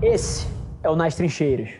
Esse é o Nas Trincheiras.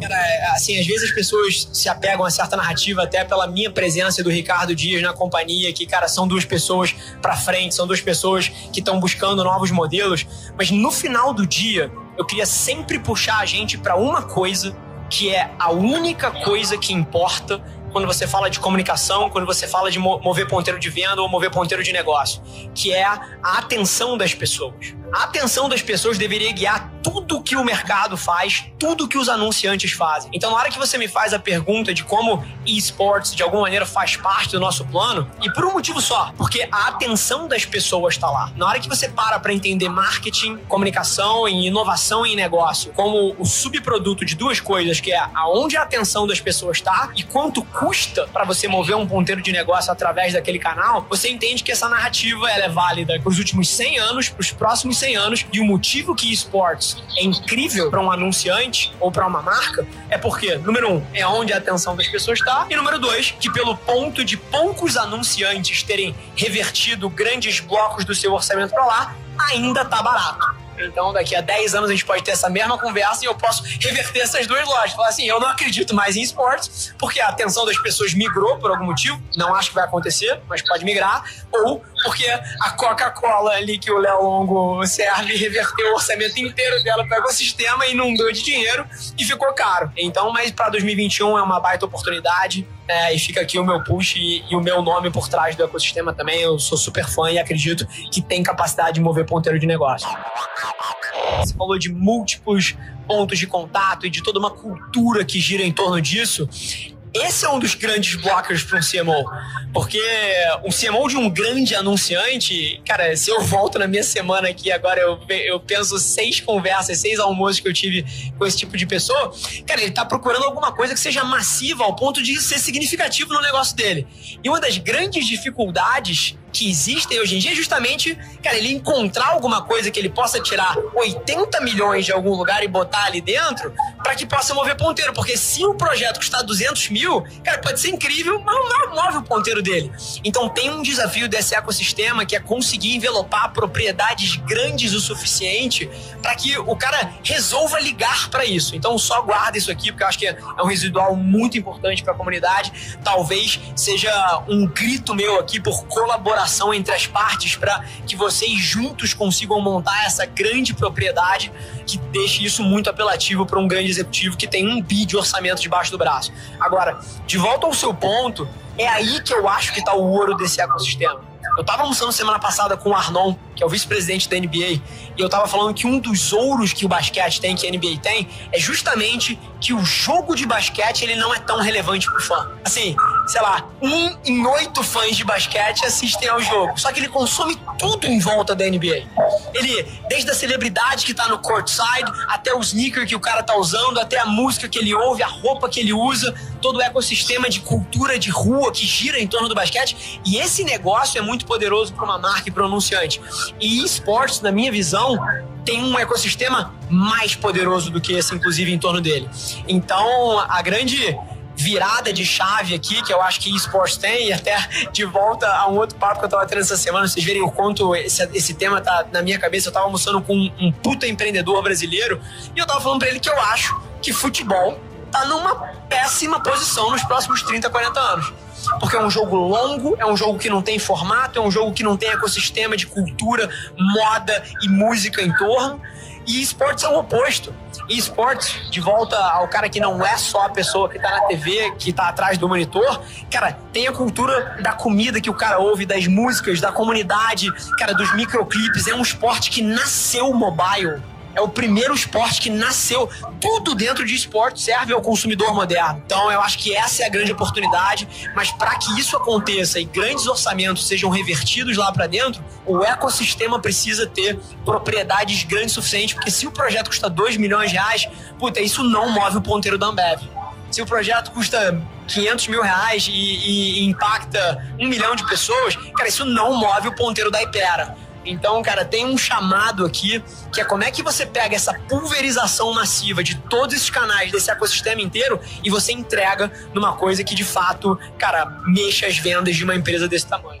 Cara, é, assim, às vezes as pessoas se apegam a certa narrativa até pela minha presença e do Ricardo Dias na companhia, que, cara, são duas pessoas pra frente, são duas pessoas que estão buscando novos modelos, mas no final do dia, eu queria sempre puxar a gente para uma coisa que é a única coisa que importa quando você fala de comunicação, quando você fala de mover ponteiro de venda ou mover ponteiro de negócio, que é a atenção das pessoas. A atenção das pessoas deveria guiar tudo que o mercado faz, tudo que os anunciantes fazem. Então, na hora que você me faz a pergunta de como esportes de alguma maneira faz parte do nosso plano, e por um motivo só, porque a atenção das pessoas está lá. Na hora que você para para entender marketing, comunicação e inovação em negócio como o subproduto de duas coisas, que é aonde a atenção das pessoas está e quanto custa para você mover um ponteiro de negócio através daquele canal, você entende que essa narrativa ela é válida para os últimos 100 anos, para os próximos 100 anos, e o motivo que esportes é incrível para um anunciante ou para uma marca é porque, número um, é onde a atenção das pessoas está, e número dois, que pelo ponto de poucos anunciantes terem revertido grandes blocos do seu orçamento para lá, ainda tá barato. Então, daqui a 10 anos a gente pode ter essa mesma conversa e eu posso reverter essas duas lojas. Falar assim, eu não acredito mais em esportes, porque a atenção das pessoas migrou por algum motivo. Não acho que vai acontecer, mas pode migrar. Ou porque a Coca-Cola ali que o Léo Longo serve reverteu o orçamento inteiro dela para o ecossistema e não deu de dinheiro e ficou caro. Então, mas para 2021 é uma baita oportunidade. É, e fica aqui o meu push e, e, o meu nome por trás do ecossistema também. Eu sou super fã e acredito que tem capacidade de mover ponteiro de negócio. Você falou de múltiplos pontos de contato e de toda uma cultura que gira em torno disso. Esse é um dos grandes blockers para um CMO. Porque um CMO de um grande anunciante, cara, se eu volto na minha semana aqui agora, eu, eu penso seis conversas, seis almoços que eu tive com esse tipo de pessoa, cara, ele está procurando alguma coisa que seja massiva ao ponto de ser significativo no negócio dele. E uma das grandes dificuldades que existem hoje em dia é justamente, cara, ele encontrar alguma coisa que ele possa tirar 80 milhões de algum lugar e botar ali dentro para que possa mover ponteiro. Porque se o projeto custar 200 mil, cara, pode ser incrível, mas não move o ponteiro dele. Então tem um desafio desse ecossistema que é conseguir envelopar propriedades grandes o suficiente para que o cara resolva ligar para isso. Então só guarda isso aqui, porque eu acho que é um residual muito importante para a comunidade. Talvez seja um grito meu aqui por colaboração entre as partes para que vocês juntos consigam montar essa grande propriedade que deixe isso muito apelativo para um grande executivo que tem um bi de orçamento debaixo do braço. Agora, de volta ao seu ponto, é aí que eu acho que está o ouro desse ecossistema. Eu estava almoçando semana passada com o Arnon, que é o vice-presidente da NBA, e eu estava falando que um dos ouros que o basquete tem, que a NBA tem, é justamente que o jogo de basquete ele não é tão relevante pro fã. Assim, sei lá, um em oito fãs de basquete assistem ao jogo. Só que ele consome tudo em volta da NBA. Ele, desde a celebridade que tá no courtside, até o sneaker que o cara tá usando, até a música que ele ouve, a roupa que ele usa, todo o ecossistema de cultura de rua que gira em torno do basquete. E esse negócio é muito poderoso para uma marca e para um anunciante. E esportes, na minha visão, tem um ecossistema mais poderoso do que esse, inclusive, em torno dele. Então, a grande virada de chave aqui, que eu acho que esportes tem, e até de volta a um outro papo que eu tava tendo essa semana, vocês verem o quanto esse, esse tema tá na minha cabeça. Eu tava almoçando com um, um puta empreendedor brasileiro e eu tava falando pra ele que eu acho que futebol tá numa péssima posição nos próximos 30, 40 anos porque é um jogo longo, é um jogo que não tem formato, é um jogo que não tem ecossistema de cultura, moda e música em torno. E esportes é o oposto. E esportes, de volta ao cara que não é só a pessoa que tá na TV, que tá atrás do monitor, cara, tem a cultura da comida que o cara ouve, das músicas, da comunidade, cara, dos microclips. É um esporte que nasceu mobile é o primeiro esporte que nasceu. Tudo dentro de esporte serve ao consumidor moderno. Então eu acho que essa é a grande oportunidade, mas para que isso aconteça e grandes orçamentos sejam revertidos lá para dentro, o ecossistema precisa ter propriedades grandes o suficiente, porque se o projeto custa 2 milhões de reais, puta, isso não move o ponteiro da Ambev. Se o projeto custa 500 mil reais e, e, impacta um milhão de pessoas, cara, isso não move o ponteiro da Ipera. Então, cara, tem um chamado aqui que é como é que você pega essa pulverização massiva de todos esses canais desse ecossistema inteiro e você entrega numa coisa que de fato, cara, mexa as vendas de uma empresa desse tamanho.